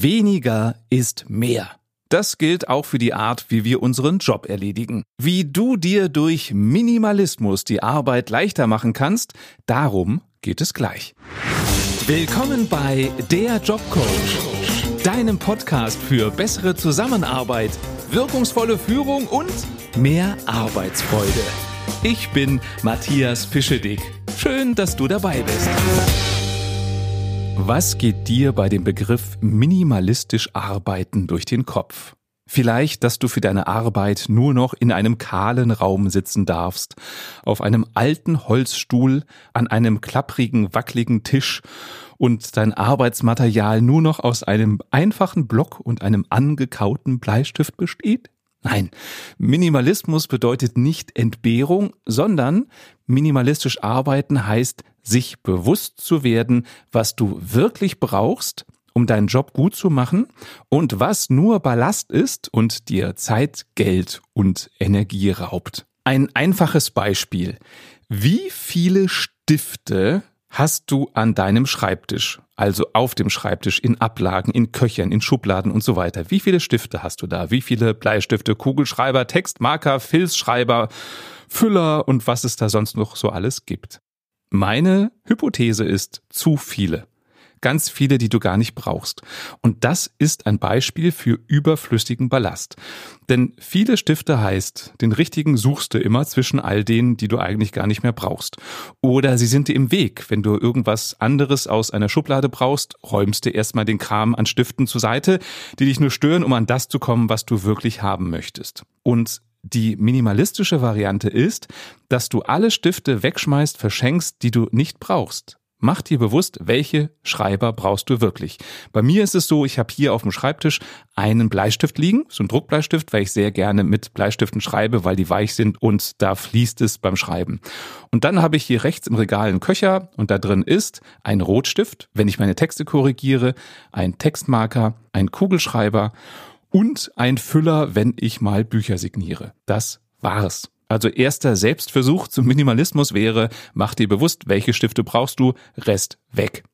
Weniger ist mehr. Das gilt auch für die Art, wie wir unseren Job erledigen. Wie du dir durch Minimalismus die Arbeit leichter machen kannst, darum geht es gleich. Willkommen bei Der Jobcoach, deinem Podcast für bessere Zusammenarbeit, wirkungsvolle Führung und mehr Arbeitsfreude. Ich bin Matthias Fischedick. Schön, dass du dabei bist. Was geht dir bei dem Begriff minimalistisch arbeiten durch den Kopf? Vielleicht, dass du für deine Arbeit nur noch in einem kahlen Raum sitzen darfst, auf einem alten Holzstuhl, an einem klapprigen, wackeligen Tisch und dein Arbeitsmaterial nur noch aus einem einfachen Block und einem angekauten Bleistift besteht? Nein, Minimalismus bedeutet nicht Entbehrung, sondern minimalistisch arbeiten heißt, sich bewusst zu werden, was du wirklich brauchst, um deinen Job gut zu machen und was nur Ballast ist und dir Zeit, Geld und Energie raubt. Ein einfaches Beispiel. Wie viele Stifte hast du an deinem Schreibtisch, also auf dem Schreibtisch, in Ablagen, in Köchern, in Schubladen und so weiter. Wie viele Stifte hast du da? Wie viele Bleistifte, Kugelschreiber, Textmarker, Filzschreiber, Füller und was es da sonst noch so alles gibt? Meine Hypothese ist zu viele ganz viele, die du gar nicht brauchst. Und das ist ein Beispiel für überflüssigen Ballast. Denn viele Stifte heißt, den richtigen suchst du immer zwischen all denen, die du eigentlich gar nicht mehr brauchst. Oder sie sind dir im Weg. Wenn du irgendwas anderes aus einer Schublade brauchst, räumst du erstmal den Kram an Stiften zur Seite, die dich nur stören, um an das zu kommen, was du wirklich haben möchtest. Und die minimalistische Variante ist, dass du alle Stifte wegschmeißt, verschenkst, die du nicht brauchst. Mach dir bewusst, welche Schreiber brauchst du wirklich. Bei mir ist es so, ich habe hier auf dem Schreibtisch einen Bleistift liegen, so ein Druckbleistift, weil ich sehr gerne mit Bleistiften schreibe, weil die weich sind und da fließt es beim Schreiben. Und dann habe ich hier rechts im Regal einen Köcher und da drin ist ein Rotstift, wenn ich meine Texte korrigiere, ein Textmarker, ein Kugelschreiber und ein Füller, wenn ich mal Bücher signiere. Das war's. Also erster Selbstversuch zum Minimalismus wäre, mach dir bewusst, welche Stifte brauchst du, Rest weg.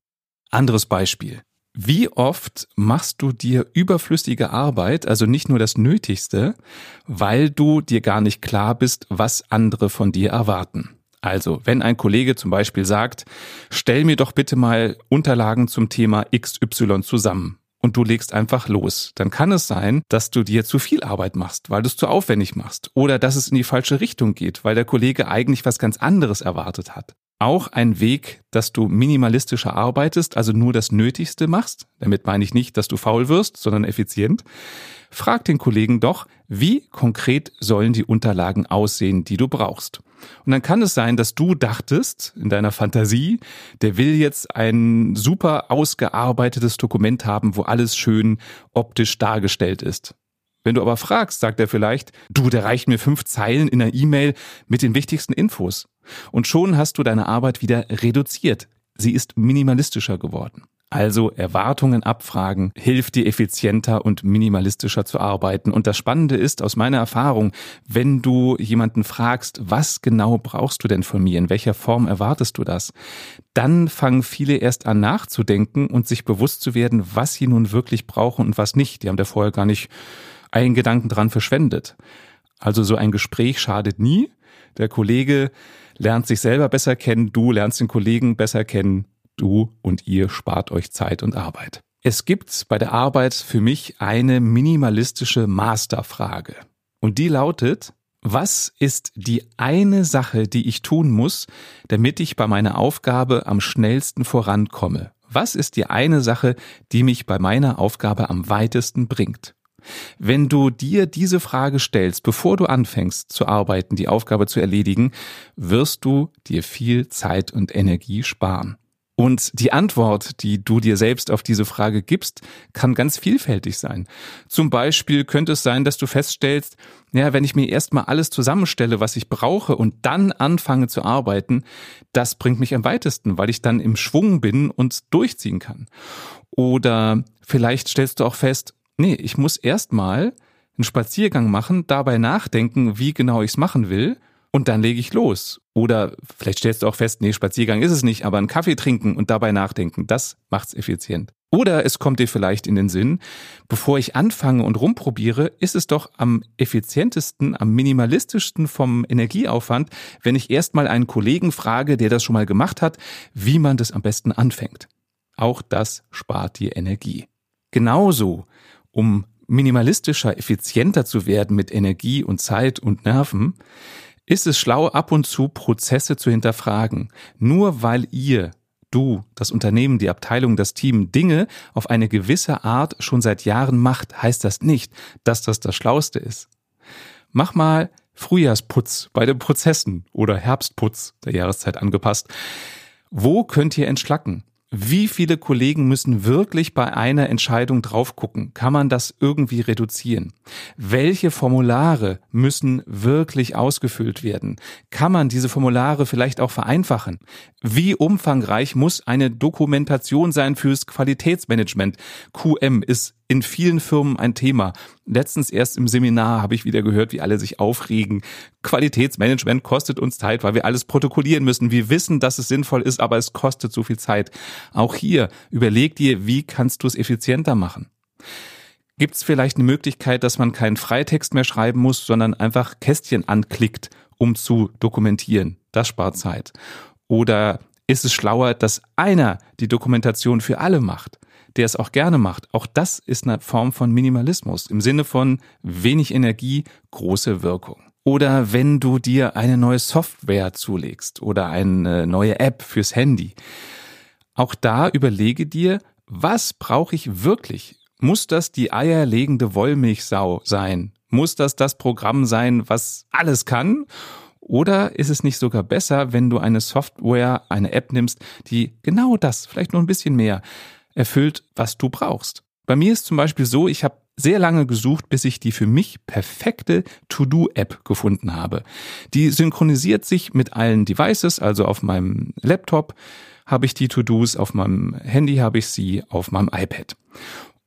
Anderes Beispiel. Wie oft machst du dir überflüssige Arbeit, also nicht nur das Nötigste, weil du dir gar nicht klar bist, was andere von dir erwarten? Also, wenn ein Kollege zum Beispiel sagt, stell mir doch bitte mal Unterlagen zum Thema XY zusammen und du legst einfach los, dann kann es sein, dass du dir zu viel Arbeit machst, weil du es zu aufwendig machst oder dass es in die falsche Richtung geht, weil der Kollege eigentlich was ganz anderes erwartet hat. Auch ein Weg, dass du minimalistischer arbeitest, also nur das Nötigste machst. Damit meine ich nicht, dass du faul wirst, sondern effizient. Frag den Kollegen doch, wie konkret sollen die Unterlagen aussehen, die du brauchst. Und dann kann es sein, dass du dachtest in deiner Fantasie, der will jetzt ein super ausgearbeitetes Dokument haben, wo alles schön optisch dargestellt ist. Wenn du aber fragst, sagt er vielleicht, du, der reicht mir fünf Zeilen in einer E-Mail mit den wichtigsten Infos. Und schon hast du deine Arbeit wieder reduziert. Sie ist minimalistischer geworden. Also Erwartungen abfragen hilft dir effizienter und minimalistischer zu arbeiten. Und das Spannende ist aus meiner Erfahrung, wenn du jemanden fragst, was genau brauchst du denn von mir, in welcher Form erwartest du das, dann fangen viele erst an nachzudenken und sich bewusst zu werden, was sie nun wirklich brauchen und was nicht. Die haben da vorher gar nicht einen Gedanken dran verschwendet. Also so ein Gespräch schadet nie. Der Kollege lernt sich selber besser kennen, du lernst den Kollegen besser kennen Du und ihr spart euch Zeit und Arbeit. Es gibt bei der Arbeit für mich eine minimalistische Masterfrage. Und die lautet, was ist die eine Sache, die ich tun muss, damit ich bei meiner Aufgabe am schnellsten vorankomme? Was ist die eine Sache, die mich bei meiner Aufgabe am weitesten bringt? Wenn du dir diese Frage stellst, bevor du anfängst zu arbeiten, die Aufgabe zu erledigen, wirst du dir viel Zeit und Energie sparen. Und die Antwort, die du dir selbst auf diese Frage gibst, kann ganz vielfältig sein. Zum Beispiel könnte es sein, dass du feststellst, ja, wenn ich mir erstmal alles zusammenstelle, was ich brauche und dann anfange zu arbeiten, das bringt mich am weitesten, weil ich dann im Schwung bin und durchziehen kann. Oder vielleicht stellst du auch fest, nee, ich muss erstmal einen Spaziergang machen, dabei nachdenken, wie genau ich es machen will und dann lege ich los. Oder vielleicht stellst du auch fest, nee, Spaziergang ist es nicht, aber einen Kaffee trinken und dabei nachdenken, das macht's effizient. Oder es kommt dir vielleicht in den Sinn, bevor ich anfange und rumprobiere, ist es doch am effizientesten, am minimalistischsten vom Energieaufwand, wenn ich erstmal einen Kollegen frage, der das schon mal gemacht hat, wie man das am besten anfängt. Auch das spart dir Energie. Genauso, um minimalistischer, effizienter zu werden mit Energie und Zeit und Nerven, ist es schlau, ab und zu Prozesse zu hinterfragen. Nur weil ihr du, das Unternehmen, die Abteilung, das Team Dinge auf eine gewisse Art schon seit Jahren macht, heißt das nicht, dass das das Schlauste ist. Mach mal Frühjahrsputz bei den Prozessen oder Herbstputz der Jahreszeit angepasst. Wo könnt ihr entschlacken? Wie viele Kollegen müssen wirklich bei einer Entscheidung drauf gucken? Kann man das irgendwie reduzieren? Welche Formulare müssen wirklich ausgefüllt werden? Kann man diese Formulare vielleicht auch vereinfachen? Wie umfangreich muss eine Dokumentation sein fürs Qualitätsmanagement? QM ist in vielen Firmen ein Thema. Letztens erst im Seminar habe ich wieder gehört, wie alle sich aufregen. Qualitätsmanagement kostet uns Zeit, weil wir alles protokollieren müssen. Wir wissen, dass es sinnvoll ist, aber es kostet so viel Zeit. Auch hier überleg dir, wie kannst du es effizienter machen? Gibt es vielleicht eine Möglichkeit, dass man keinen Freitext mehr schreiben muss, sondern einfach Kästchen anklickt, um zu dokumentieren? Das spart Zeit. Oder ist es schlauer, dass einer die Dokumentation für alle macht? der es auch gerne macht. Auch das ist eine Form von Minimalismus im Sinne von wenig Energie, große Wirkung. Oder wenn du dir eine neue Software zulegst oder eine neue App fürs Handy. Auch da überlege dir, was brauche ich wirklich? Muss das die eierlegende Wollmilchsau sein? Muss das das Programm sein, was alles kann? Oder ist es nicht sogar besser, wenn du eine Software, eine App nimmst, die genau das, vielleicht nur ein bisschen mehr, erfüllt, was du brauchst. Bei mir ist zum Beispiel so, ich habe sehr lange gesucht, bis ich die für mich perfekte To-Do-App gefunden habe. Die synchronisiert sich mit allen Devices, also auf meinem Laptop habe ich die To-Dos, auf meinem Handy habe ich sie, auf meinem iPad.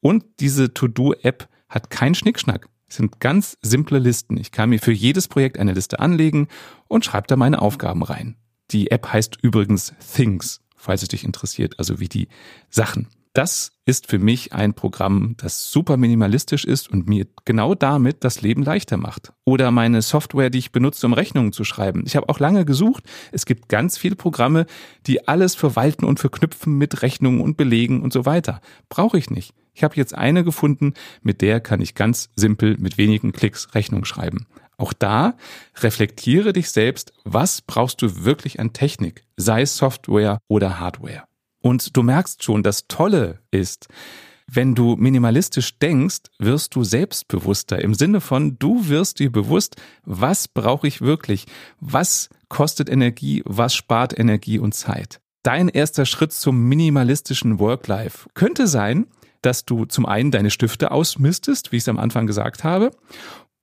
Und diese To-Do-App hat keinen Schnickschnack. Sind ganz simple Listen. Ich kann mir für jedes Projekt eine Liste anlegen und schreibe da meine Aufgaben rein. Die App heißt übrigens Things, falls es dich interessiert, also wie die Sachen. Das ist für mich ein Programm, das super minimalistisch ist und mir genau damit das Leben leichter macht. Oder meine Software, die ich benutze, um Rechnungen zu schreiben. Ich habe auch lange gesucht. Es gibt ganz viele Programme, die alles verwalten und verknüpfen mit Rechnungen und Belegen und so weiter. Brauche ich nicht. Ich habe jetzt eine gefunden, mit der kann ich ganz simpel mit wenigen Klicks Rechnung schreiben. Auch da reflektiere dich selbst, was brauchst du wirklich an Technik, sei es Software oder Hardware. Und du merkst schon, das Tolle ist, wenn du minimalistisch denkst, wirst du selbstbewusster im Sinne von, du wirst dir bewusst, was brauche ich wirklich, was kostet Energie, was spart Energie und Zeit. Dein erster Schritt zum minimalistischen Work-Life könnte sein, dass du zum einen deine Stifte ausmistest, wie ich es am Anfang gesagt habe,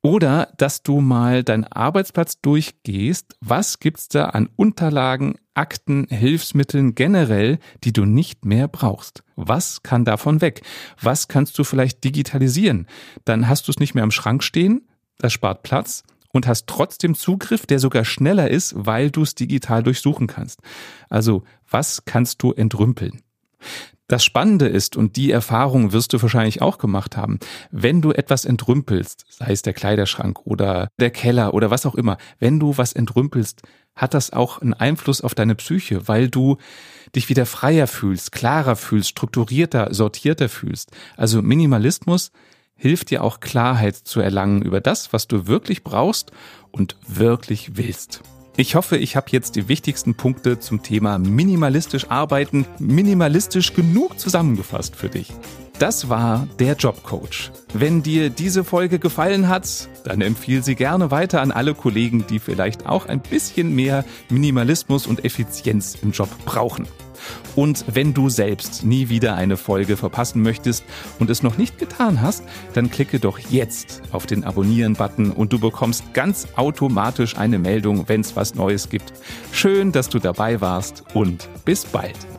oder dass du mal deinen Arbeitsplatz durchgehst. Was gibt's da an Unterlagen, Akten, Hilfsmitteln generell, die du nicht mehr brauchst? Was kann davon weg? Was kannst du vielleicht digitalisieren? Dann hast du es nicht mehr am Schrank stehen, das spart Platz und hast trotzdem Zugriff, der sogar schneller ist, weil du es digital durchsuchen kannst. Also, was kannst du entrümpeln? Das Spannende ist, und die Erfahrung wirst du wahrscheinlich auch gemacht haben, wenn du etwas entrümpelst, sei es der Kleiderschrank oder der Keller oder was auch immer, wenn du was entrümpelst, hat das auch einen Einfluss auf deine Psyche, weil du dich wieder freier fühlst, klarer fühlst, strukturierter, sortierter fühlst. Also Minimalismus hilft dir auch Klarheit zu erlangen über das, was du wirklich brauchst und wirklich willst. Ich hoffe, ich habe jetzt die wichtigsten Punkte zum Thema minimalistisch arbeiten, minimalistisch genug zusammengefasst für dich. Das war der Jobcoach. Wenn dir diese Folge gefallen hat, dann empfiehl sie gerne weiter an alle Kollegen, die vielleicht auch ein bisschen mehr Minimalismus und Effizienz im Job brauchen. Und wenn du selbst nie wieder eine Folge verpassen möchtest und es noch nicht getan hast, dann klicke doch jetzt auf den Abonnieren-Button und du bekommst ganz automatisch eine Meldung, wenn es was Neues gibt. Schön, dass du dabei warst und bis bald.